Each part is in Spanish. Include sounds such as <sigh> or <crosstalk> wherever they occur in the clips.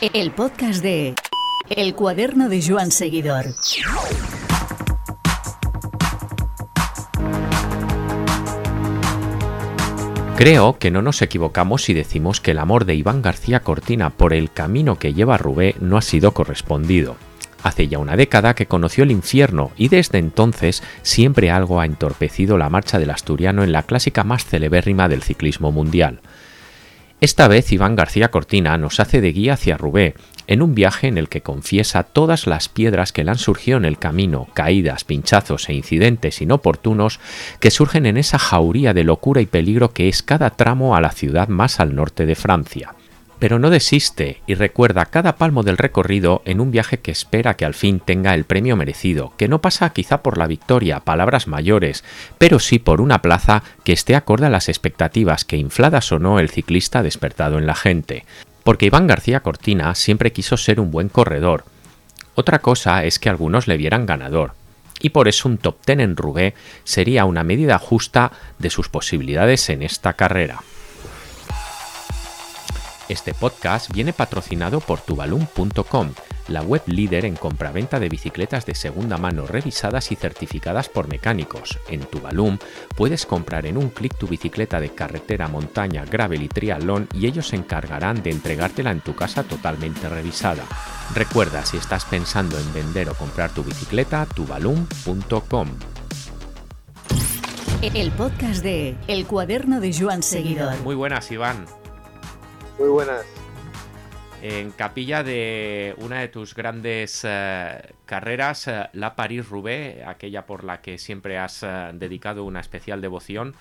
El podcast de El cuaderno de Joan Seguidor. Creo que no nos equivocamos si decimos que el amor de Iván García Cortina por el camino que lleva Rubé no ha sido correspondido. Hace ya una década que conoció el infierno y desde entonces siempre algo ha entorpecido la marcha del asturiano en la clásica más celebérrima del ciclismo mundial. Esta vez Iván García Cortina nos hace de guía hacia Rubé, en un viaje en el que confiesa todas las piedras que le han surgido en el camino, caídas, pinchazos e incidentes inoportunos que surgen en esa jauría de locura y peligro que es cada tramo a la ciudad más al norte de Francia pero no desiste y recuerda cada palmo del recorrido en un viaje que espera que al fin tenga el premio merecido, que no pasa quizá por la victoria, palabras mayores, pero sí por una plaza que esté acorde a las expectativas que infladas o no el ciclista ha despertado en la gente. Porque Iván García Cortina siempre quiso ser un buen corredor. Otra cosa es que algunos le vieran ganador, y por eso un top ten en Roubaix sería una medida justa de sus posibilidades en esta carrera. Este podcast viene patrocinado por tubalum.com, la web líder en compraventa de bicicletas de segunda mano revisadas y certificadas por mecánicos. En Tubalum puedes comprar en un clic tu bicicleta de carretera, montaña, gravel y triatlón y ellos se encargarán de entregártela en tu casa totalmente revisada. Recuerda, si estás pensando en vender o comprar tu bicicleta, tubalum.com. El podcast de El cuaderno de Joan Seguidor. Muy buenas, Iván. Muy buenas. En capilla de una de tus grandes eh, carreras, eh, la París-Roubaix, aquella por la que siempre has eh, dedicado una especial devoción.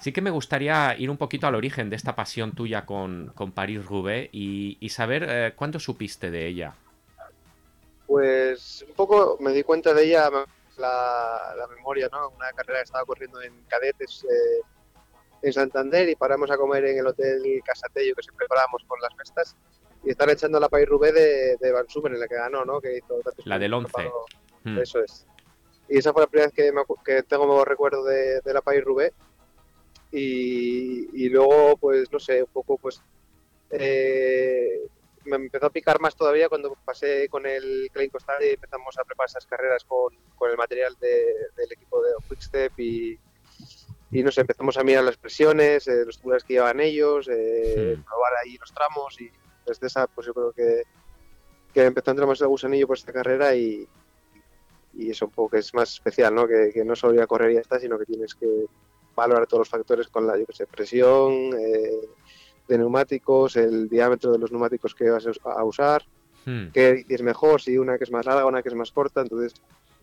Sí que me gustaría ir un poquito al origen de esta pasión tuya con, con París-Roubaix y, y, saber cuándo supiste de ella. Pues un poco me di cuenta de ella la, la memoria, ¿no? Una carrera que estaba corriendo en cadetes en Santander y paramos a comer en el hotel Casatello que siempre parábamos con las festas y estar echando la País Rubé de, de Van Sumen en la que ganó, ¿no? Que hizo la del 11. Hmm. Eso es. Y esa fue la primera vez que, me, que tengo recuerdo de, de la País Rubé. Y, y, luego, pues, no sé, un poco, pues, eh, me empezó a picar más todavía cuando pasé con el Klein Costal y empezamos a preparar esas carreras con, con el material de, del equipo de Quickstep y, y nos empezamos a mirar las presiones, eh, los tubulares que llevaban ellos, eh, probar ahí los tramos y desde esa pues yo creo que, que empezó a entrar más el gusanillo por esta carrera y, y eso un poco que es más especial, ¿no? Que, que, no solo ir a correr y ya está, sino que tienes que valorar todos los factores con la, yo que sé, presión, eh, de neumáticos, el diámetro de los neumáticos que vas a usar, hmm. qué es mejor, si una que es más larga, una que es más corta, entonces,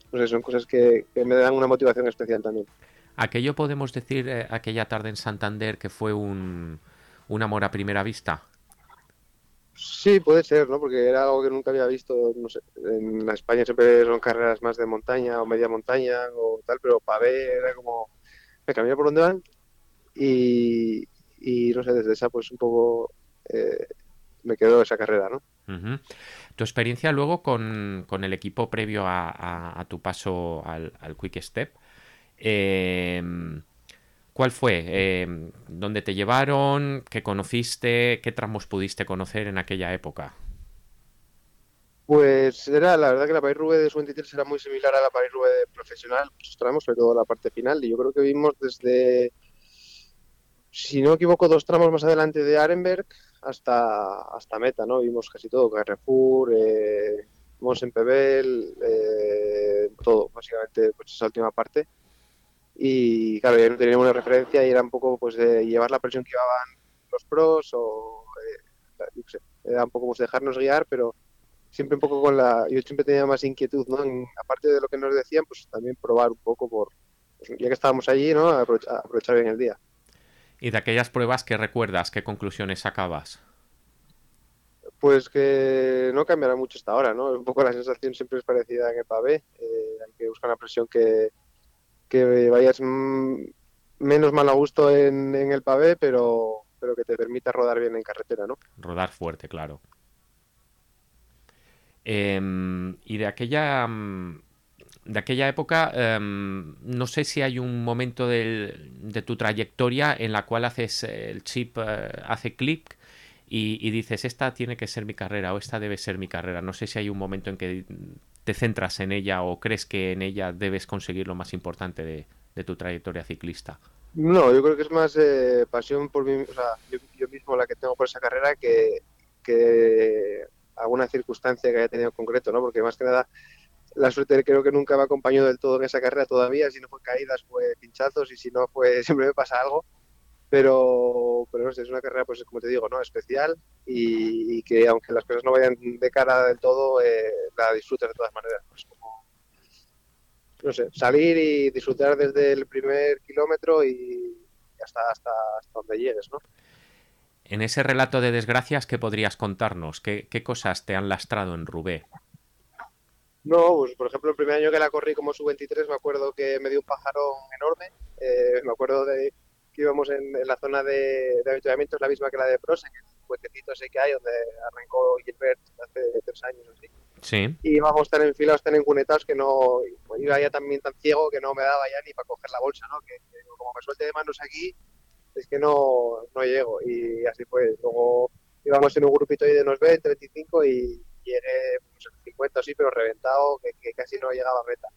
pues son cosas que, que me dan una motivación especial también. ¿Aquello podemos decir eh, aquella tarde en Santander que fue un, un amor a primera vista? Sí, puede ser, ¿no? Porque era algo que nunca había visto, no sé, en España siempre son carreras más de montaña o media montaña o tal, pero para ver era como, me cambié por dónde van y, y, no sé, desde esa pues un poco eh, me quedó esa carrera, ¿no? Uh -huh. Tu experiencia luego con, con el equipo previo a, a, a tu paso al, al Quick Step, eh, ¿Cuál fue? Eh, ¿Dónde te llevaron? ¿Qué conociste? ¿Qué tramos pudiste conocer en aquella época? Pues era, la verdad que la Paris-Roubaix de su 23 era muy similar a la Paris-Roubaix profesional, muchos tramos, sobre todo la parte final, y yo creo que vimos desde, si no me equivoco, dos tramos más adelante de Arenberg hasta, hasta Meta, ¿no? Vimos casi todo, Carrefour, eh, Mons-en-Pebel, eh, todo, básicamente, pues esa última parte y claro, ya no tenía una referencia y era un poco pues de llevar la presión que llevaban los pros o eh, yo sé, era un poco pues dejarnos guiar, pero siempre un poco con la, yo siempre tenía más inquietud, ¿no? En, aparte de lo que nos decían, pues también probar un poco por, pues, ya que estábamos allí, ¿no? Aprovechar, aprovechar bien el día. ¿Y de aquellas pruebas que recuerdas, qué conclusiones sacabas? Pues que no cambiará mucho hasta ahora, ¿no? Un poco la sensación siempre es parecida en el pavé, eh, hay que buscar una presión que que vayas menos mal a gusto en, el pavé, pero, pero que te permita rodar bien en carretera, ¿no? Rodar fuerte, claro. Eh, y de aquella de aquella época, eh, no sé si hay un momento de tu trayectoria en la cual haces el chip, eh, hace clic y, dices, esta tiene que ser mi carrera o esta debe ser mi carrera. No sé si hay un momento en que te centras en ella o crees que en ella debes conseguir lo más importante de, tu trayectoria ciclista. No, yo creo que es más eh, pasión por mí, o sea, yo, mismo la que tengo por esa carrera que, que alguna circunstancia que haya tenido en concreto, ¿no? Porque más que nada la suerte creo que nunca me acompañado del todo en esa carrera todavía, si no fue caídas fue pinchazos y si no fue <laughs> siempre me pasa algo, pero, pero no sé, es una carrera pues como te digo, ¿no? especial y, que aunque las cosas no vayan de cara del todo, eh, la disfrutas de todas maneras, pues como, no sé, salir y disfrutar desde el primer kilómetro y hasta, hasta, hasta donde llegues, ¿no? En ese relato de desgracias, ¿qué podrías contarnos? ¿Qué, qué cosas te han lastrado en Rubé? No, pues por ejemplo, el primer año que la corrí como sub-23 me acuerdo que me dio un pajarón enorme. Eh, me acuerdo de que íbamos en, la zona de, de avituallamiento, es la misma que la de Pros, en el puentecito ese que hay, donde arrancó Gilbert hace tres años o así. Sí. Y íbamos tan enfilados, tan encunetados que no iba ya también tan ciego que no me daba ya ni para coger la bolsa, ¿no? Que, como me suelte de manos aquí, es que no, no llego. Y así fue. Luego íbamos en un grupito ahí de unos 20, 25 y llegué pues, 50 o sí, pero reventado, que, casi no llegaba a meta.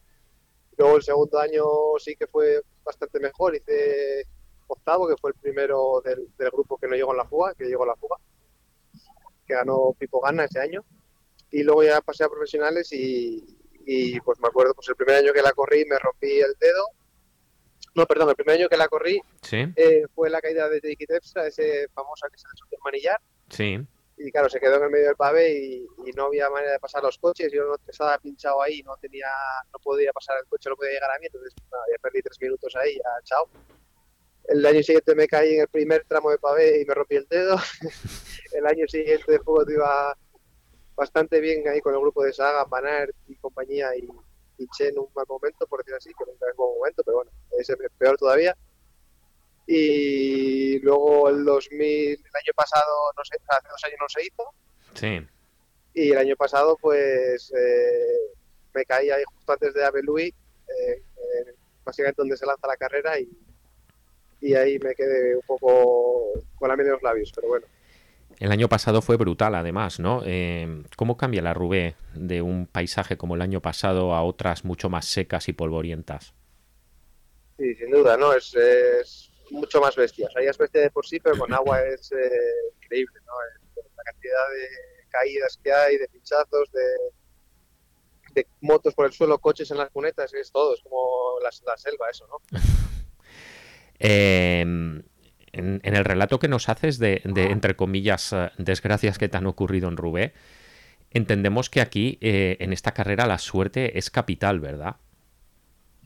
Luego el segundo año sí que fue bastante mejor, hice octavo, que fue el primero del, grupo que no llegó en la fuga, que llegó en la fuga, que ganó Pipo Gana ese año. Y luego ya pasé a profesionales y, pues me acuerdo, pues el primer año que la corrí me rompí el dedo. No, perdón, el primer año que la corrí eh, fue la caída de Tiki ese famoso que se le manillar. Sí y claro, se quedó en el medio del pavé y, no había manera de pasar los coches, yo no estaba pinchado ahí, no tenía, no podía pasar el coche, no podía llegar a mí, entonces ya perdí tres minutos ahí, ya chao. El año siguiente me caí en el primer tramo de pavé y me rompí el dedo. <laughs> el año siguiente de juego iba bastante bien ahí con el grupo de Saga, Panar y compañía y pinché en un mal momento, por decir así, que nunca es un buen momento, pero bueno, ese es peor todavía y luego el 2000, el año pasado, no sé, hace dos años no se hizo. Sí. Y el año pasado, pues eh, me caí ahí justo antes de Abelui, eh, básicamente donde se lanza la carrera, y, y ahí me quedé un poco con la miel en los labios, pero bueno. El año pasado fue brutal, además, ¿no? Eh, ¿Cómo cambia la Rubé de un paisaje como el año pasado a otras mucho más secas y polvorientas? Sí, sin duda, ¿no? Es, es mucho más bestia. O sea, ya es bestia de por sí, pero con <clears throat> agua es eh, increíble, ¿no? La cantidad de caídas que hay, de pinchazos, de, de motos por el suelo, coches en las cunetas, es todo, es como la, selva eso, ¿no? <laughs> Em, en, el relato que nos haces de, entre comillas, eh, desgracias que te han ocurrido en Rubé, entendemos que aquí, eh, en esta carrera, la suerte es capital, ¿verdad?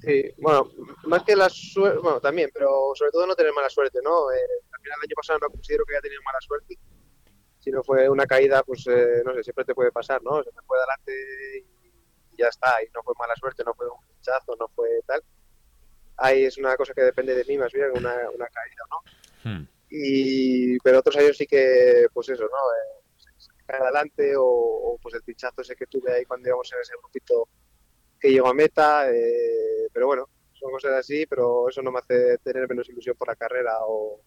Sí, bueno, más que la suerte, bueno, también, pero sobre todo no tener mala suerte, ¿no? Eh, al final el año pasado no considero que haya tenido mala suerte, si no fue una caída, pues eh, no sé, siempre te puede pasar, ¿no? Se me fue adelante y ya está, y no fue mala suerte, no fue un pinchazo, no fue tal. Ahí es una cosa que depende de mí más bien, una, una caída, ¿no? Hmm. Y, pero otros años sí que, pues eso, ¿no? Eh, se, cae adelante o, o, pues el pinchazo ese que tuve ahí cuando íbamos en ese grupito que llegó a meta, eh, pero bueno, son cosas así, pero eso no me hace tener menos ilusión por la carrera o,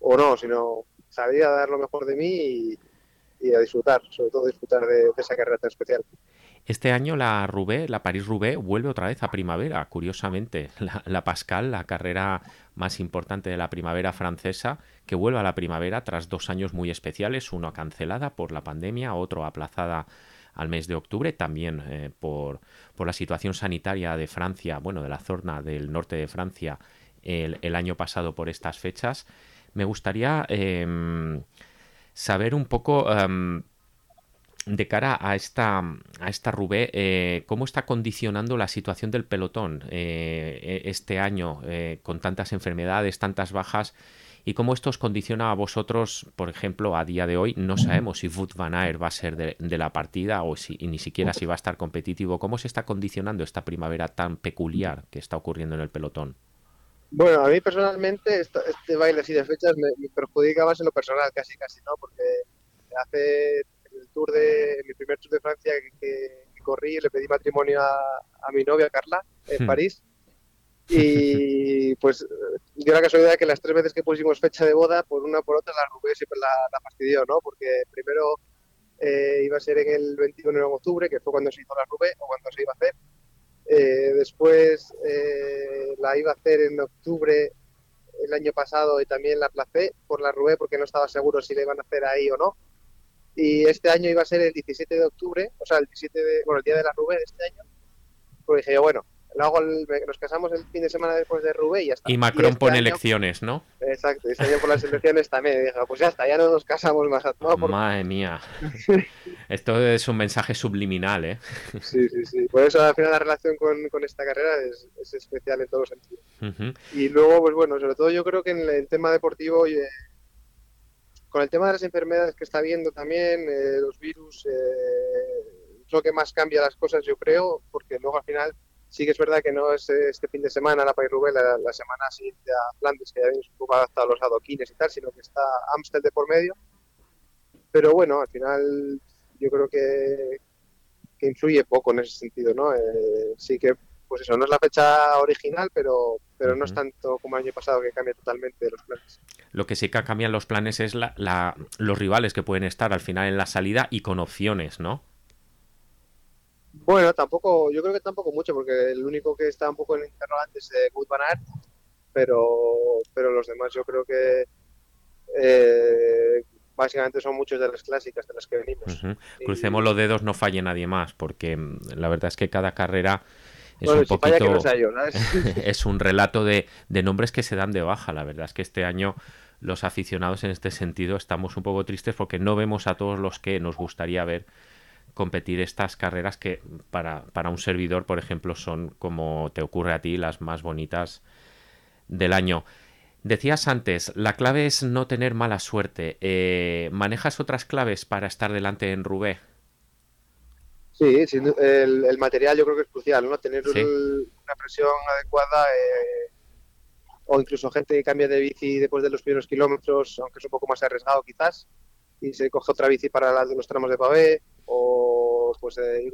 o no, sino salir a dar lo mejor de mí y, a disfrutar, sobre todo disfrutar de, esa carrera tan especial. Este año la Roubaix, la París-Roubaix, vuelve otra vez a primavera, curiosamente. <laughs> La, Pascal, la carrera más importante de la primavera francesa, que vuelve a la primavera tras dos años muy especiales, uno cancelada por la pandemia, otro aplazada al mes de octubre, también eh, por, por, la situación sanitaria de Francia, bueno, de la zona del norte de Francia el, año pasado por estas fechas. Me gustaría em, saber un poco... Em, de cara a esta, a esta Rubé, eh, ¿cómo está condicionando la situación del pelotón eh, e, este año con tantas enfermedades, tantas bajas? y cómo esto os condiciona a vosotros, por ejemplo, a día de hoy. No sabemos si Wout Van Aert va a ser de, la partida o si ni siquiera si va a estar competitivo. ¿Cómo se está condicionando esta primavera tan peculiar que está ocurriendo en el pelotón? Bueno, a mí personalmente este baile así de fechas me, perjudica más en lo personal, casi casi, ¿no? Porque hace tour de mi primer tour de Francia que, corrí, le pedí matrimonio a, mi novia Carla en hmm. París <laughs> Y pues dio la casualidad que las tres veces que pusimos fecha de boda, por una por otra, la Rubén siempre la, la fastidió, ¿no? Porque primero eh, iba a ser en el 21 de octubre, que fue cuando se hizo la Rubé o cuando se iba a hacer. Eh, después eh, la iba a hacer en octubre el año pasado y también la placé por la Rubé porque no estaba seguro si la iban a hacer ahí o no. Y este año iba a ser el 17 de octubre, o sea, el 17 de, bueno, el día de la Rubé de este año. Pues dije yo, bueno, Luego nos casamos el fin de semana después de Rubé y ya está. Y Macron este pone elecciones, ¿no? Exacto, este año por las elecciones también. dije, pues ya está, ya no nos casamos más. No, Madre mía. <laughs> Esto es un mensaje subliminal, ¿eh? Sí, sí, sí. Por eso al final la relación con, con esta carrera es, es, especial en todos los sentidos. Y luego, pues bueno, sobre todo yo creo que en el tema deportivo, eh, con el tema de las enfermedades que está habiendo también, eh, los virus, eh, es lo que más cambia las cosas, yo creo, porque luego al final Sí que es verdad que no es este fin de semana la país la, semana siguiente a Flandes, que ya habéis un poco adaptado los adoquines y tal, sino que está Amstel de por medio. Pero bueno, al final yo creo que, que influye poco en ese sentido, ¿no? Eh, sí que, pues eso, no es la fecha original, pero, pero no es tanto como el año pasado que cambia totalmente los planes. Lo que sí que cambian los planes es la, la, los rivales que pueden estar al final en la salida y con opciones, ¿no? Bueno, tampoco, yo creo que tampoco mucho, porque el único que está un poco en interrogante es eh, Good Van Aert, pero, pero los demás yo creo que eh, básicamente son muchos de las clásicas de las que venimos. Crucemos los dedos, no falle nadie más, porque mm, la verdad es que cada carrera es un poquito <laughs> <laughs> es un relato de, de, nombres que se dan de baja. La verdad es que este año los aficionados en este sentido estamos un poco tristes porque no vemos a todos los que nos gustaría ver competir estas carreras que para, un servidor, por ejemplo, son, como te ocurre a ti, las más bonitas del año. Decías antes, la clave es no tener mala suerte. Eh, ¿Manejas otras claves para estar delante en Rubé? Sí, el, material yo creo que es crucial, ¿no? Tener una presión adecuada eh, o incluso gente que cambia de bici después de los primeros kilómetros, aunque es un poco más arriesgado quizás, y se coge otra bici para las de los tramos de pavé o pues eh, en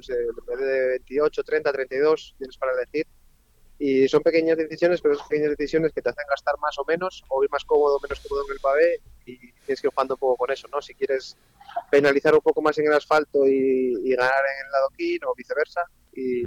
vez de 28, 30, 32 tienes para elegir y son pequeñas decisiones pero son pequeñas decisiones que te hacen gastar más o menos o ir más cómodo o menos cómodo en el pavé y tienes que ir jugando un poco con eso, ¿no? Si quieres penalizar un poco más en el asfalto y, ganar en el adoquín o viceversa y,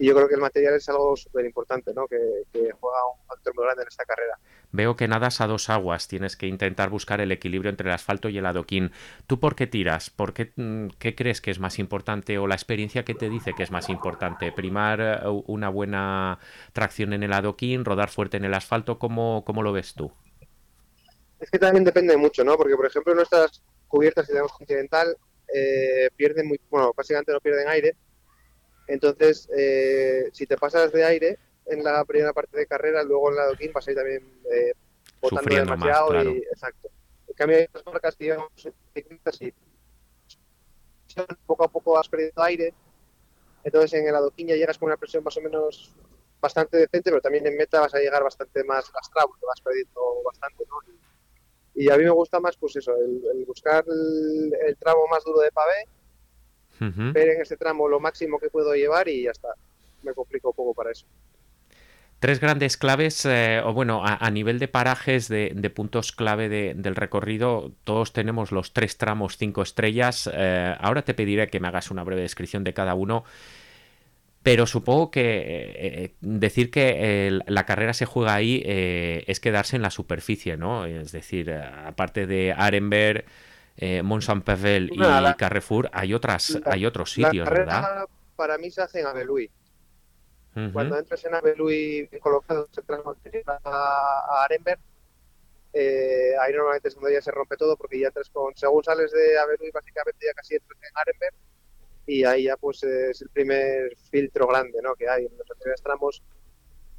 y yo creo que el material es algo súper importante, ¿no? Que, juega un factor muy grande en esta carrera. Veo que nadas a dos aguas, tienes que intentar buscar el equilibrio entre el asfalto y el adoquín. ¿Tú por qué tiras? ¿Por qué, mm, qué crees que es más importante o la experiencia que te dice que es más importante? ¿Primar eh, una buena tracción en el adoquín, rodar fuerte en el asfalto? ¿Cómo, cómo lo ves tú? Es que también depende mucho, ¿no? Porque, por ejemplo, nuestras cubiertas, si tenemos continental, eh, pierden muy, bueno, básicamente no pierden aire, entonces, eh, si te pasas de aire en la primera parte de carrera, luego en la adoquín vas a ir también eh, botando demasiado. y, exacto. En cambio, hay otras marcas que digamos, y poco a poco has perdido aire. Entonces, en el adoquín ya llegas con una presión más o menos bastante decente, pero también en meta vas a llegar bastante más lastrado, te vas perdiendo bastante, ¿no? Y, a mí me gusta más, pues eso, el, buscar el, el, tramo más duro de pavé ver en ese tramo lo máximo que puedo llevar y ya está. Me complico un poco para eso. Tres grandes claves, eh, o bueno, a, nivel de parajes, de, puntos clave del recorrido, todos tenemos los tres tramos cinco estrellas. Eh, ahora te pediré que me hagas una breve descripción de cada uno, pero supongo que eh, decir que la carrera se juega ahí es quedarse en la superficie, ¿no? Es decir, aparte de Arenberg eh, Mont Saint-Pavel y Carrefour, hay otras, hay otros sitios, ¿verdad? Para mí se hace en Abelui. Cuando entras en Abelui colocado a, a Arenberg, eh, ahí normalmente es donde ya se rompe todo porque ya entras con, según sales de Abelui básicamente ya casi entras en Arenberg y ahí ya pues es el primer filtro grande ¿no? que hay en los primeros tramos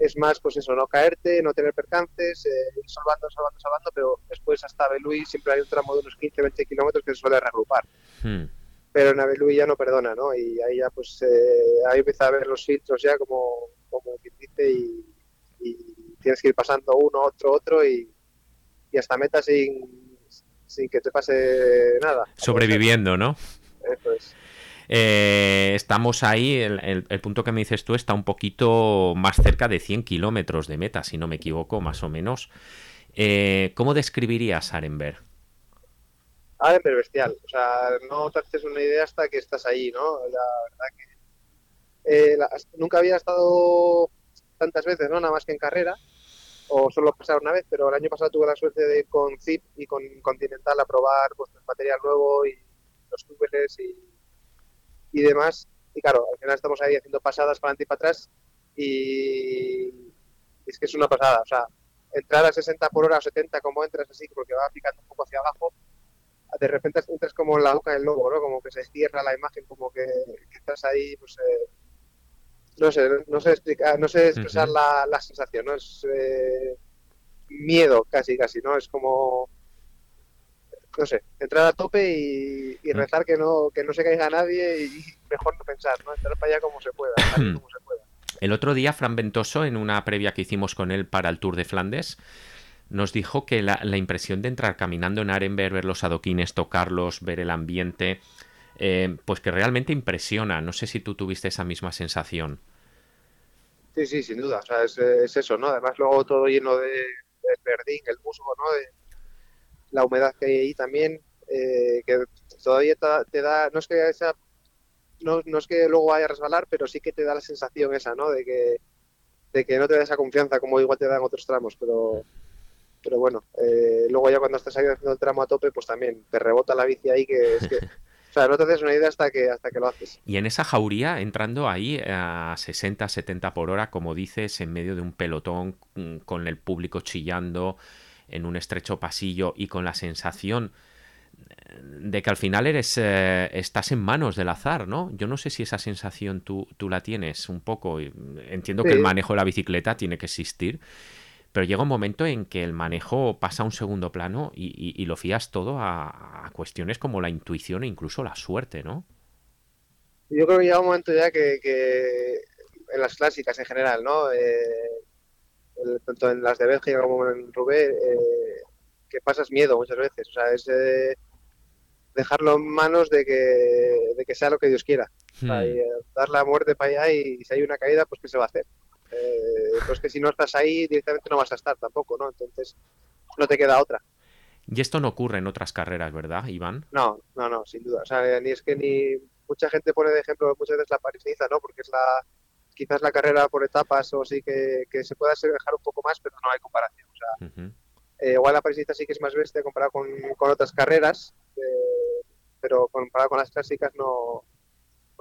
es más, pues eso, no caerte, no tener percances, eh, ir salvando, salvando, salvando, pero después hasta Belui siempre hay un tramo de unos 15, 20 kilómetros que se suele reagrupar. Hmm. Pero en Abelui ya no perdona, ¿no? Y ahí ya, pues, eh, ahí empieza a ver los filtros ya, como, como quien dice, y, tienes que ir pasando uno, otro, otro, y, y hasta meta sin, sin que te pase nada. Sobreviviendo, ¿no? Eso es. Eh, estamos ahí, el, punto que me dices tú está un poquito más cerca de 100 kilómetros de meta, si no me equivoco, más o menos. Eh, ¿Cómo describirías Arenberg? Arenberg bestial, o sea, no te haces una idea hasta que estás ahí, ¿no? La verdad que eh, nunca había estado tantas veces, ¿no? Nada más que en carrera, o solo pasar una vez, pero el año pasado tuve la suerte de con Zip y con Continental a probar pues, material nuevo y los túneles y, y demás. Y claro, al final estamos ahí haciendo pasadas para adelante y para atrás y es que es una pasada. O sea, entrar a 60 por hora o 70 como entras así, porque va picando un poco hacia abajo, de repente entras como en la boca del lobo, ¿no? Como que se cierra la imagen, como que, estás ahí, pues... Eh, no sé, no sé explicar, no sé expresar la, la, sensación, ¿no? Es eh, miedo casi, casi, ¿no? Es como, no sé, entrar a tope y, y rezar que no, que no se caiga nadie y <laughs> mejor no pensar, ¿no? Entrar para allá como se pueda, <clears throat> como se pueda. El otro día, Fran Ventoso, en una previa que hicimos con él para el Tour de Flandes, nos dijo que la, la impresión de entrar caminando en Arenberg, ver los adoquines, tocarlos, ver el ambiente, eh, pues que realmente impresiona. No sé si tú tuviste esa misma sensación. Sí, sí, sin duda. O sea, es, eso, ¿no? Además, luego todo lleno de, verdín, el musgo, ¿no? De la humedad que hay ahí también, eh, que todavía te da, no es que esa, no, no, es que luego vaya a resbalar, pero sí que te da la sensación esa, ¿no? De que, de que no te da esa confianza como igual te dan otros tramos, pero pero bueno, eh, luego ya cuando estás ahí haciendo el tramo a tope, pues también te rebota la bici ahí que es que <laughs> O sea, no te haces una idea hasta que, hasta que lo haces. Y en esa jauría, entrando ahí a 60, 70 por hora, como dices, en medio de un pelotón, mm, con el público chillando, en un estrecho pasillo y con la sensación de que al final eres eh, estás en manos del azar, ¿no? Yo no sé si esa sensación tú, tú la tienes un poco. Entiendo que el manejo de la bicicleta tiene que existir, pero llega un momento en que el manejo pasa a un segundo plano y, lo fías todo a, cuestiones como la intuición e incluso la suerte, ¿no? Yo creo que llega un momento ya que, en las clásicas en general, ¿no? Eh, tanto en las de Bélgica como en Rubé, eh, que pasas miedo muchas veces. O sea, es eh, dejarlo en manos de que, que sea lo que Dios quiera. Hmm. dar la muerte para allá y si hay una caída, pues ¿qué se va a hacer? Eh, pues que si no estás ahí directamente no vas a estar tampoco, ¿no? Entonces no te queda otra. Y esto no ocurre en otras carreras, ¿verdad, Iván? No, no, no, sin duda. O sea, ni es que ni mucha gente pone de ejemplo muchas veces la parís ¿no? Porque es la quizás la carrera por etapas o sí que, se pueda dejar un poco más, pero no hay comparación. O sea, eh, igual la parís sí que es más bestia comparado con, con otras carreras, eh, pero comparado con las clásicas no,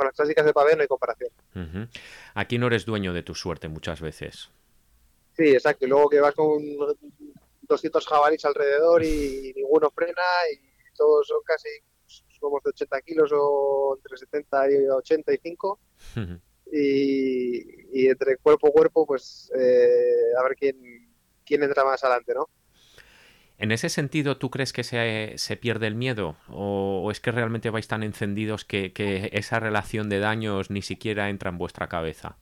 con las clásicas de pavé no hay comparación. Aquí no eres dueño de tu suerte muchas veces. Sí, exacto. Y luego que vas con 200 jabalíes alrededor y <laughs> ninguno frena y todos son casi somos de 80 kilos o entre 70 y 85 y, y, entre cuerpo a cuerpo pues eh, a ver quién, quién entra más adelante, ¿no? En ese sentido, ¿tú crees que se, se pierde el miedo? ¿O, es que realmente vais tan encendidos que, esa relación de daños ni siquiera entra en vuestra cabeza?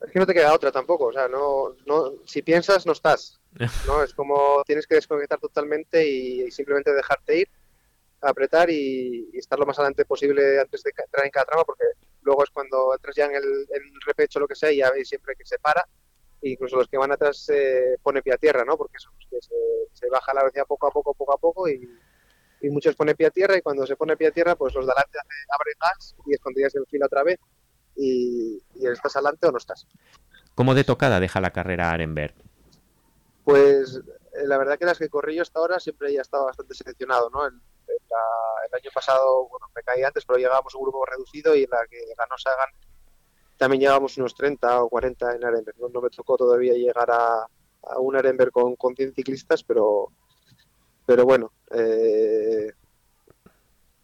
Es que no te queda otra tampoco. O sea, no, no, si piensas, no estás. <laughs> ¿no? es como tienes que desconectar totalmente y, simplemente dejarte ir, apretar y, estar lo más adelante posible antes de entrar en cada trama, porque luego es cuando entras ya en el, en el repecho, lo que sea, y ya veis siempre que se para incluso los que van atrás se pone pie a tierra, ¿no? Porque se, baja la velocidad poco a poco, poco a poco y, muchos pone pie a tierra y cuando se pone pie a tierra, pues los de adelante abren gas y es cuando ya se enfila otra vez y, estás adelante o no estás. ¿Cómo de tocada deja la carrera Arenberg? Pues eh, la verdad que las que corrí yo hasta ahora siempre ya estaba bastante seleccionado, ¿no? El, año pasado, bueno, me caí antes, pero llegábamos un grupo reducido y en la que ganó Sagan también llevamos unos 30 o 40 en Arenberg. No, me tocó todavía llegar a, un Arenberg con, con 100 ciclistas, pero, pero bueno, eh,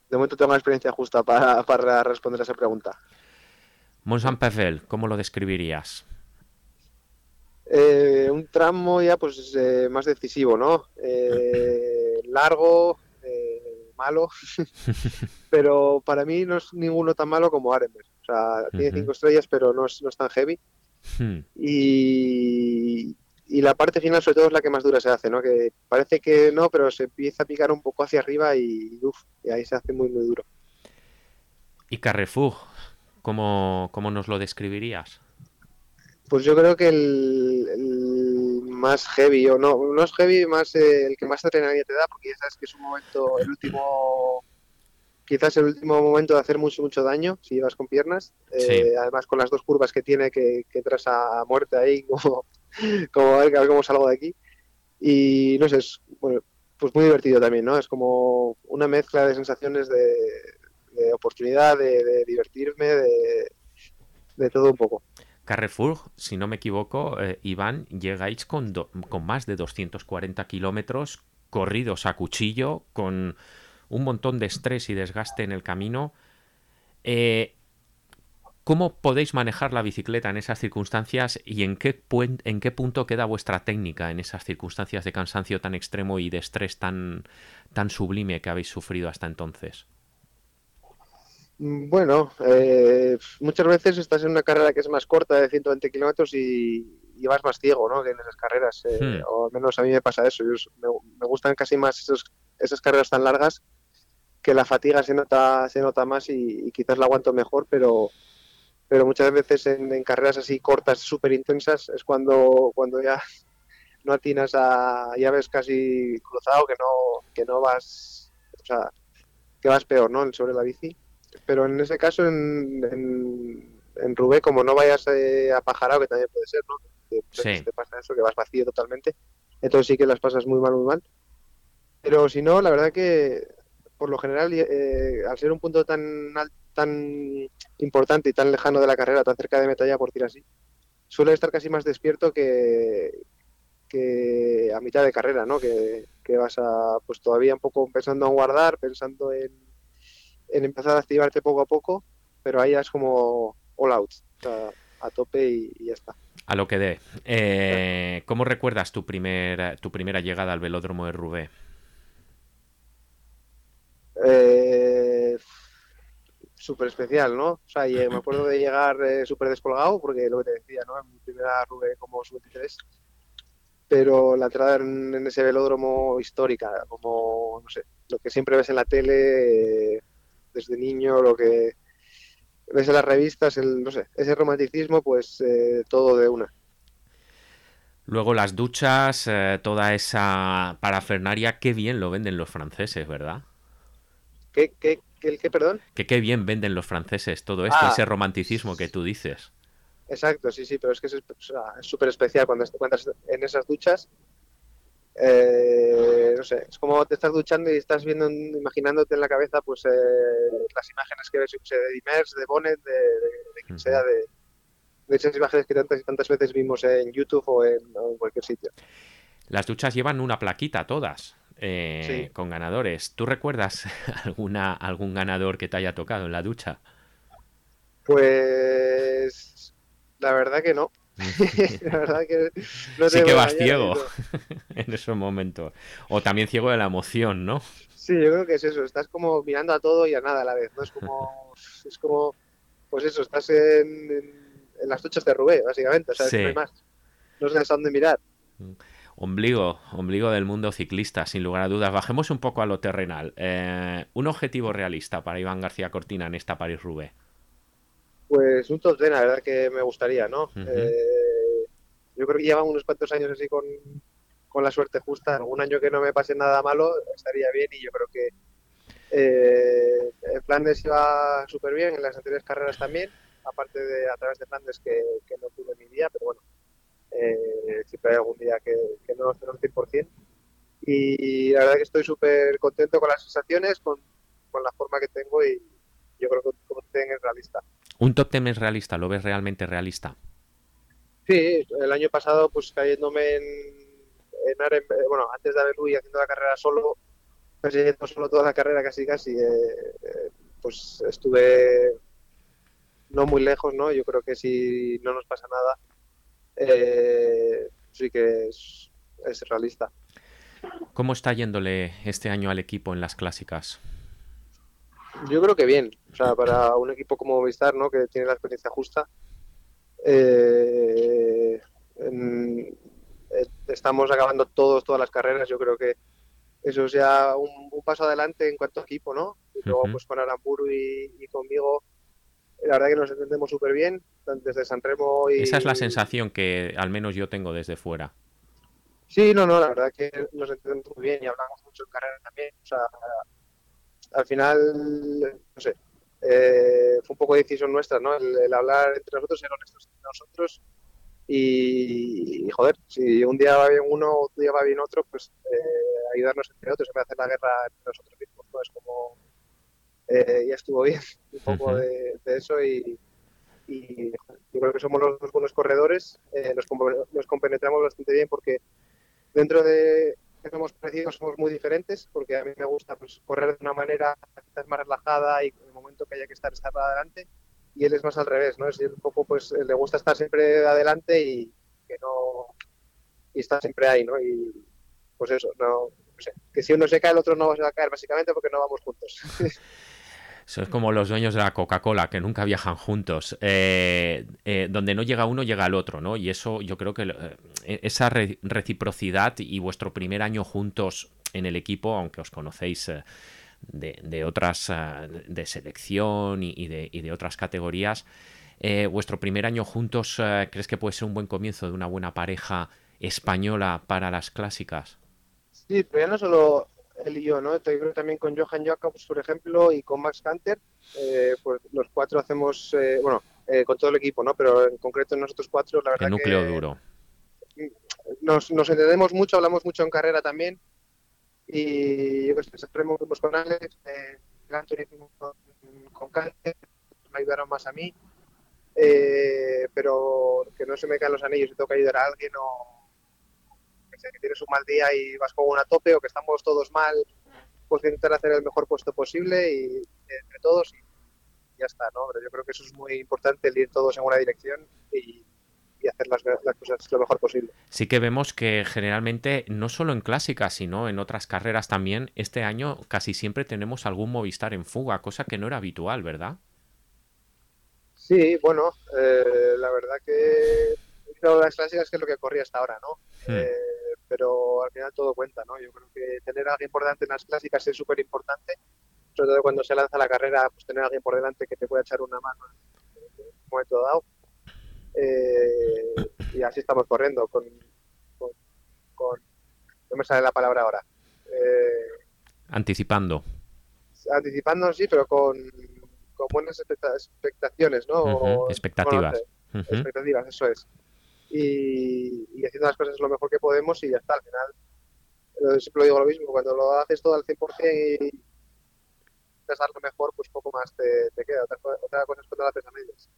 de momento tengo la experiencia justa para, para responder a esa pregunta. Saint ¿cómo lo describirías? Eh, un tramo ya pues eh, más decisivo, ¿no? <laughs> largo, malo, <laughs> pero para mí no es ninguno tan malo como Arenberg tiene cinco estrellas, pero no es, no es tan heavy. Hmm. Y, y, la parte final, sobre todo, es la que más dura se hace, ¿no? Que parece que no, pero se empieza a picar un poco hacia arriba y, uf, y ahí se hace muy, muy duro. ¿Y Carrefour? ¿Cómo, cómo nos lo describirías? Pues yo creo que el, más heavy, o no, no es heavy, más eh, el que más adrenalina te da, porque ya sabes que es un momento, el último, quizás el último momento de hacer mucho, mucho daño, si llevas con piernas, eh, además con las dos curvas que tiene, que, que entras a muerte ahí, <laughs> como, como a ver, cómo salgo de aquí. Y no sé, es bueno, pues muy divertido también, ¿no? Es como una mezcla de sensaciones de, de oportunidad, de, divertirme, de, de todo un poco. Carrefour, si no me equivoco, eh, Iván, llegáis con, con más de 240 kilómetros corridos a cuchillo, con un montón de estrés y desgaste en el camino. Eh, ¿Cómo podéis manejar la bicicleta en esas circunstancias y en qué, en qué punto queda vuestra técnica en esas circunstancias de cansancio tan extremo y de estrés tan, tan sublime que habéis sufrido hasta entonces? Mm, bueno, eh, muchas veces estás en una carrera que es más corta de 120 kilómetros y, vas más ciego, ¿no? Que en esas carreras. Eh, hmm. O al menos a mí me pasa eso. me, gustan casi más esas carreras tan largas que la fatiga se nota, se nota más y, quizás la aguanto mejor, pero, pero muchas veces en, carreras así cortas, súper intensas, es cuando, cuando ya <laughs> no atinas a, ya ves casi cruzado que no, que no vas, o sea, que vas peor, ¿no? Sobre la bici pero en ese caso, en, en, Rubé, como no vayas eh, a pajarao, que también puede ser, ¿no? Que, te pasa eso, que vas vacío totalmente. Entonces sí que las pasas muy mal, muy mal. Pero si no, la verdad que por lo general, eh, al ser un punto tan tan importante y tan lejano de la carrera, tan cerca de Metalla, por decir así, suele estar casi más despierto que, a mitad de carrera, ¿no? Que, vas a, pues todavía un poco pensando en guardar, pensando en, empezar a activarte poco a poco, pero ahí es como all out, a tope y, ya está. A lo que dé. Eh, ¿Cómo recuerdas tu, tu primera llegada al velódromo de Rubé? Eh, súper especial, ¿no? O sea, me acuerdo de llegar eh, súper descolgado, porque lo que te decía, ¿no? En mi primera Rubé como sub-23, pero la entrada en, ese velódromo histórica, como, no sé, lo que siempre ves en la tele, desde niño, lo que ves en las revistas, el, no sé, ese romanticismo, pues eh, todo de una. Luego las duchas, eh, toda esa parafernaria, qué bien lo venden los franceses, ¿verdad? ¿Qué, qué, qué, qué perdón? Que qué bien venden los franceses todo esto, ah. ese romanticismo que tú dices. Exacto, sí, sí, pero es que es súper especial cuando, cuando estás en esas duchas eh, no sé, es como te estás duchando y estás viendo, imaginándote en la cabeza pues eh, las imágenes que ves de Dimers, de Bonnet, de, quien sea, de, esas imágenes que tantas y tantas veces vimos en YouTube o en, cualquier sitio. Las duchas llevan una plaquita todas. Eh, con ganadores. ¿Tú recuerdas <laughs> alguna algún ganador que te haya tocado en la ducha? Pues la verdad que no. <laughs> <laughs> la verdad que sí que vas ciego en esos momentos. O también ciego de la emoción, ¿no? Sí, yo creo que es eso. Estás como mirando a todo y a nada a la vez. ¿no? Es como, es como pues eso, estás en, en, las duchas de Rubé, básicamente. O sea, no hay más. No sabes a dónde mirar. Ombligo, ombligo del mundo ciclista, sin lugar a dudas. Bajemos un poco a lo terrenal. Eh, un objetivo realista para Iván García Cortina en esta París-Roubaix. Pues un top ten, la verdad que me gustaría, ¿no? Eh, yo creo que llevan unos cuantos años así con, la suerte justa. Algún año que no me pase nada malo estaría bien y yo creo que eh, Flandes iba súper bien, en las anteriores carreras también, aparte de a través de Flandes que, no tuve mi día, pero bueno, eh, siempre hay algún día que, no lo tengo al 100%. Y la verdad que estoy súper contento con las sensaciones, con, la forma que tengo y yo creo que un top es realista. ¿Un top 10 es realista? ¿Lo ves realmente realista? Sí, el año pasado, pues cayéndome en, en eh, bueno, antes de haber y haciendo la carrera solo, persiguiendo solo toda la carrera casi casi, eh, eh, pues estuve no muy lejos, ¿no? Yo creo que si no nos pasa nada, sí que es, es realista. ¿Cómo está yéndole este año al equipo en las clásicas? Yo creo que bien. O sea, para un equipo como Movistar, ¿no? Que tiene la experiencia justa. Eh, eh, estamos acabando todos, todas las carreras. Yo creo que eso es ya un, paso adelante en cuanto a equipo, ¿no? Y luego, pues con Aramburu y, y conmigo, la verdad que nos entendemos súper bien, desde San Remo y... Esa es la sensación que al menos yo tengo desde fuera. Sí, no, no, la verdad que nos entendemos muy bien y hablamos mucho en carrera también. O sea, al final, no sé, eh, fue un poco decisión nuestra, ¿no? El, el hablar entre nosotros, ser honestos entre nosotros y, y, joder, si un día va bien uno, otro día va bien otro, pues eh, ayudarnos entre otros, en vez de hacer la guerra entre nosotros mismos, ¿no? Es como, eh, ya estuvo bien <laughs> un poco de, de eso y, y yo creo que somos los dos buenos corredores, eh, nos, nos compenetramos bastante bien porque dentro de que somos parecidos somos muy diferentes porque a mí me gusta pues, correr de una manera quizás más relajada y en el momento que haya que estar estar adelante y él es más al revés, ¿no? Es un poco pues le gusta estar siempre adelante y que no y está siempre ahí, ¿no? Y pues eso, no, no sé, que si uno se cae el otro no se va a caer básicamente porque no vamos juntos. <laughs> Es como los dueños de la Coca-Cola, que nunca viajan juntos. Eh, eh, donde no llega uno, llega el otro, ¿no? Y eso yo creo que eh, esa re- reciprocidad y vuestro primer año juntos en el equipo, aunque os conocéis de, otras, de selección y, de, y de otras categorías, vuestro primer año juntos, ¿crees que puede ser un buen comienzo de una buena pareja española para las clásicas? Sí, pero ya no solo él y yo, ¿no? Yo creo también con Johan Jacobs, por ejemplo, y con Max Canter, eh, pues los cuatro hacemos, eh, bueno, eh, con todo el equipo, ¿no? Pero en concreto nosotros cuatro, la verdad El núcleo que duro. nos, nos entendemos mucho, hablamos mucho en carrera también. Y yo que siempre fuimos con Alex, eh, Anthony con, con Canter, me ayudaron más a mí. Eh, pero que no se me caen los anillos y tengo que ayudar a alguien o sé, que tienes un mal día y vas con una tope o que estamos todos mal, pues intentar hacer el mejor puesto posible y entre todos y ya está, ¿no? Pero yo creo que eso es muy importante, el ir todos en una dirección y, y hacer las, las, cosas lo mejor posible. Sí que vemos que generalmente, no solo en clásicas, sino en otras carreras también, este año casi siempre tenemos algún Movistar en fuga, cosa que no era habitual, ¿verdad? Sí, bueno, eh, la verdad que las clásicas que es lo que corría hasta ahora, ¿no? Hmm. Eh, pero al final todo cuenta, ¿no? Yo creo que tener a alguien importante en las clásicas es súper importante, sobre todo cuando se lanza la carrera, pues tener a alguien por delante que te pueda echar una mano en un momento dado. Eh, y así estamos corriendo, con, con, con, no me sale la palabra ahora. Eh, Anticipando. Anticipando, sí, pero con, con buenas expectaciones, ¿no? Uh -huh. Expectativas. Uh -huh. Expectativas, eso es. Y, haciendo las cosas lo mejor que podemos y ya está, al final. Siempre lo digo lo mismo, cuando lo haces todo al 100% y dar lo mejor, pues poco más te, queda. Otra, otra, cosa es cuando lo haces a medias.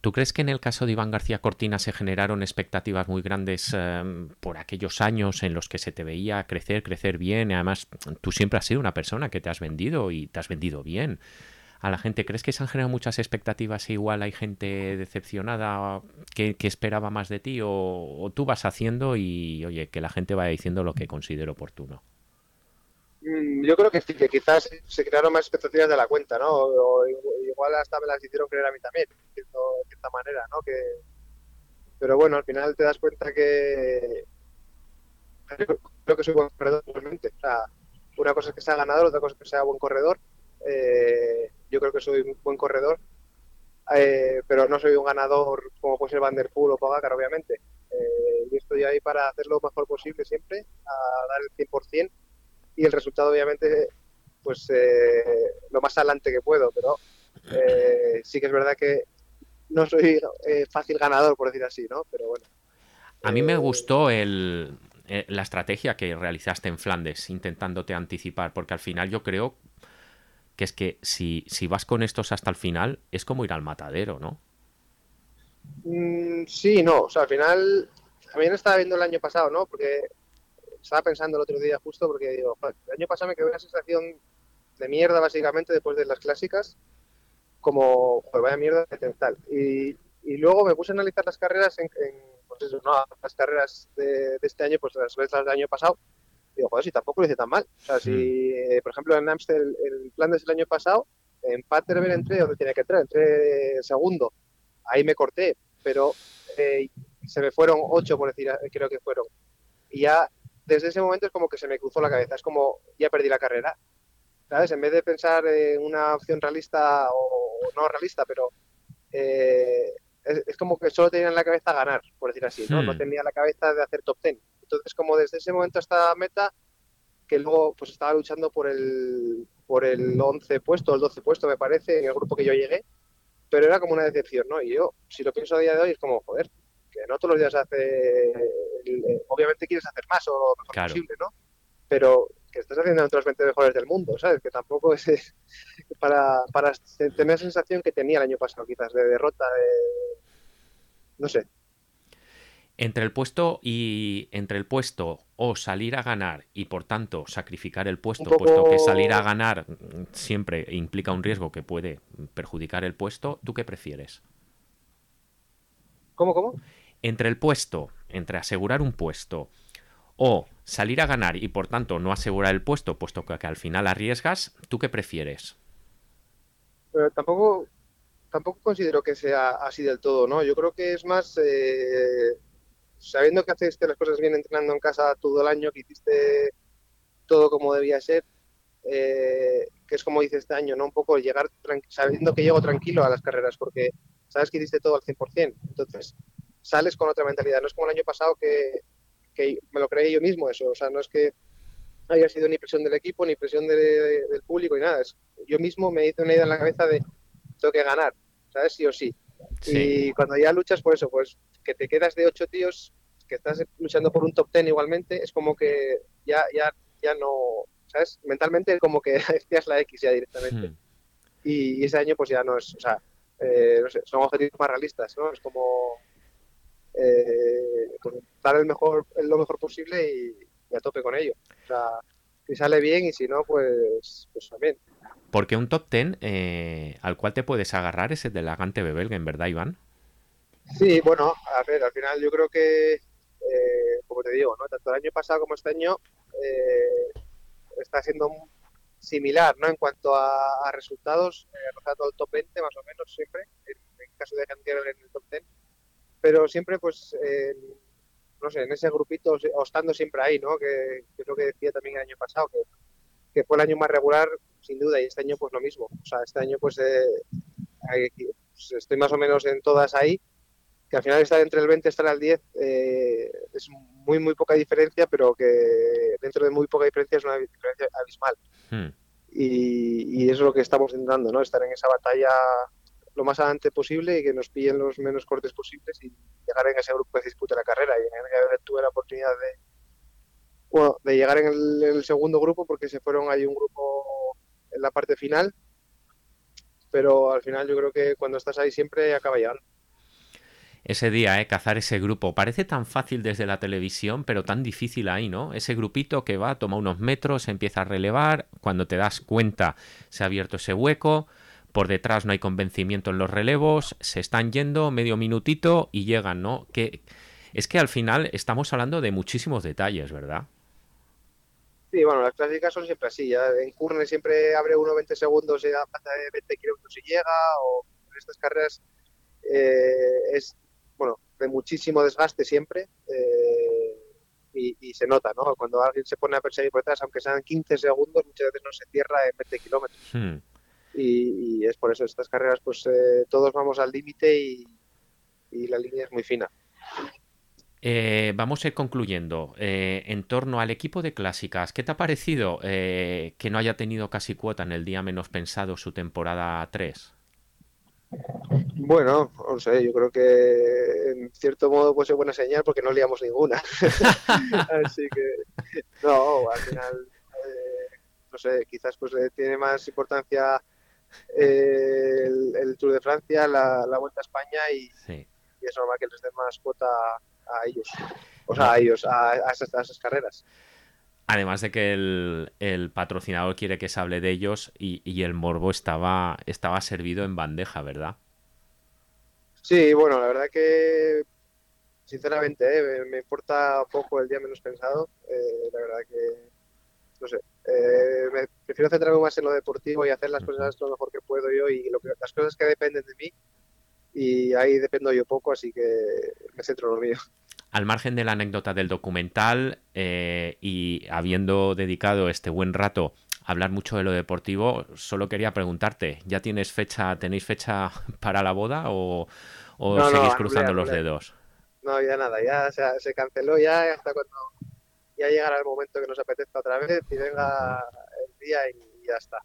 ¿Tú crees que en el caso de Iván García Cortina se generaron expectativas muy grandes eh, por aquellos años en los que se te veía crecer, crecer bien? Además, tú siempre has sido una persona que te has vendido y te has vendido bien a la gente. ¿Crees que se han generado muchas expectativas e igual hay gente decepcionada que, esperaba más de ti? O, o, tú vas haciendo y, oye, que la gente vaya diciendo lo que considero oportuno? Mm, Yo creo que sí, que quizás se crearon más expectativas de la cuenta, ¿no? Igual hasta me las hicieron creer a mí también, de cierta manera, ¿no? Que, pero bueno, al final te das cuenta que creo que soy buen corredor realmente. O sea, una cosa es que sea ganador, otra cosa es que sea buen corredor. Eh, yo creo que soy un buen corredor, eh, pero no soy un ganador como puede ser Van Der Poel o Pogacar, obviamente. Eh, yo estoy ahí para hacer lo mejor posible siempre, a dar el 100% y el resultado, obviamente, pues eh, lo más adelante que puedo, pero eh, sí que es verdad que no soy eh, fácil ganador, por decir así, ¿no? Pero bueno. A mí me gustó el, eh, la estrategia que realizaste en Flandes, intentándote anticipar, porque al final yo creo que es que si, si vas con estos hasta el final, es como ir al matadero, ¿no? Mm, sí, no, o sea, al final, también estaba viendo el año pasado, ¿no? Porque estaba pensando el otro día justo, porque digo, el año pasado me quedó una sensación de mierda, básicamente, después de las clásicas, como, joder, vaya mierda, tal. Y, y luego me puse a analizar las carreras en, pues las carreras de, de, este año, pues las ves las del año pasado, digo, joder, si tampoco lo hice tan mal. O sea, si, eh, por ejemplo, en Amstel, el plan desde el año pasado, en Paterberg entré donde tenía que entrar, entré segundo. Ahí me corté, pero eh, se me fueron ocho, por decir, creo que fueron. Y ya desde ese momento es como que se me cruzó la cabeza, es como ya perdí la carrera, ¿sabes? En vez de pensar en una opción realista o no realista, pero eh, es, como que solo tenía en la cabeza ganar, por decir así, ¿no? No hmm. tenía la cabeza de hacer top ten. Entonces, como desde ese momento hasta meta, que luego pues estaba luchando por el por el 11 puesto, el 12 puesto me parece, en el grupo que yo llegué, pero era como una decepción, ¿no? Y yo, si lo pienso a día de hoy, es como, joder, que no todos los días hace, obviamente quieres hacer más o lo mejor posible, ¿no? Pero que estás haciendo entre los 20 mejores del mundo, ¿sabes? Que tampoco es, para, para tener la sensación que tenía el año pasado, quizás, de derrota, de, no sé, entre el puesto y entre el puesto o salir a ganar y por tanto sacrificar el puesto, puesto que salir a ganar siempre implica un riesgo que puede perjudicar el puesto, ¿tú qué prefieres? ¿Cómo, cómo? Entre el puesto, entre asegurar un puesto o salir a ganar y por tanto no asegurar el puesto, puesto que, al final arriesgas, ¿tú qué prefieres? Pero tampoco, tampoco considero que sea así del todo, ¿no? Yo creo que es más eh, sabiendo que haciste las cosas bien entrenando en casa todo el año, que hiciste todo como debía ser, eh, que es como dice este año, ¿no? Un poco llegar sabiendo que llego tranquilo a las carreras, porque sabes que hiciste todo al 100%. Entonces, sales con otra mentalidad. No es como el año pasado que, me lo creí yo mismo eso. O sea, no es que haya sido ni presión del equipo, ni presión del público, ni nada. Es, yo mismo me hice una idea en la cabeza de tengo que ganar, ¿sabes? Sí o sí. Y cuando ya luchas por eso, pues que te quedas de ocho tíos, que estás luchando por un top ten igualmente, es como que ya, ya, ya no, ¿sabes? Mentalmente como que <laughs> decías la X ya directamente. Hmm. Y, ese año pues ya no es, o sea, eh, no sé, son objetivos más realistas, ¿no? Es como eh, pues, dar el mejor, lo mejor posible y, a tope con ello. O sea, si sale bien y si no, pues, pues también. Porque un top ten eh, al cual te puedes agarrar es el de la Gante Bebelgen, ¿verdad, Iván? Sí, bueno, a ver, al final yo creo que, eh, como te digo, ¿no? tanto el año pasado como este año eh, está siendo similar ¿no? en cuanto a, resultados, eh, rozando el top 20 más o menos siempre, en, caso de Gantier en el top 10, pero siempre pues, no sé, en ese grupito, o estando siempre ahí, ¿no? que, es lo que decía también el año pasado, que, que, fue el año más regular, sin duda, y este año pues lo mismo, o sea, este año pues, pues estoy más o menos en todas ahí, que al final estar entre el 20 y estar al 10 eh, es muy, muy poca diferencia, pero que dentro de muy poca diferencia es una diferencia abismal. Hmm. Y, eso es lo que estamos intentando, ¿no? Estar en esa batalla lo más adelante posible y que nos pillen los menos cortes posibles y llegar en ese grupo que se dispute la carrera. Y en el tuve la oportunidad de, bueno, de llegar en el, segundo grupo porque se fueron ahí un grupo en la parte final, pero al final yo creo que cuando estás ahí siempre acaba llegando ese día, ¿eh? cazar ese grupo. Parece tan fácil desde la televisión, pero tan difícil ahí, ¿no? Ese grupito que va, toma unos metros, empieza a relevar, cuando te das cuenta se ha abierto ese hueco, por detrás no hay convencimiento en los relevos, se están yendo medio minutito y llegan, ¿no? Que es que al final estamos hablando de muchísimos detalles, ¿verdad? Sí, bueno, las clásicas son siempre así. Ya en Curne siempre abre uno 20 segundos y pasa de 20 kilómetros y llega, o en estas carreras eh, es bueno, de muchísimo desgaste siempre eh, y, se nota, ¿no? Cuando alguien se pone a perseguir por detrás, aunque sean 15 segundos, muchas veces no se cierra en 20 kilómetros. Hmm. Y, es por eso, estas carreras, pues eh, todos vamos al límite y, la línea es muy fina. Eh, vamos a ir concluyendo. en torno al equipo de clásicas, ¿qué te ha parecido que no haya tenido casi cuota en el día menos pensado su temporada 3? Bueno, no sé, yo creo que en cierto modo puede ser buena señal porque no liamos ninguna. <laughs> <laughs> Así que, no, al final, eh, no sé, quizás pues eh, tiene más importancia eh, el, Tour de Francia, la, Vuelta a España y, es normal que les den más cuota a ellos, o sea, a ellos, a, esas, carreras. Además de que el, patrocinador quiere que se hable de ellos y, y, el morbo estaba, estaba servido en bandeja, ¿verdad? Sí, bueno, la verdad que sinceramente eh, me importa poco el día menos pensado. Eh, la verdad que, no sé, eh, me, prefiero centrarme más en lo deportivo y hacer las cosas lo mejor que puedo yo y lo que, las cosas que dependen de mí. Y ahí dependo yo poco, así que me centro en lo mío. Al margen de la anécdota del documental eh, y habiendo dedicado este buen rato a hablar mucho de lo deportivo, solo quería preguntarte, ¿ya tienes fecha, tenéis fecha <laughs> para la boda o, seguís cruzando los dedos? No, ya nada, ya se canceló ya hasta cuando ya llegará el momento que nos apetezca otra vez y venga el día y ya está.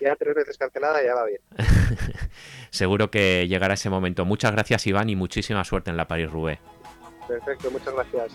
Ya tres veces cancelada ya va bien. <laughs> Seguro que llegará ese momento. Muchas gracias Iván y muchísima suerte en la París-Roubaix. Perfecto, muchas gracias.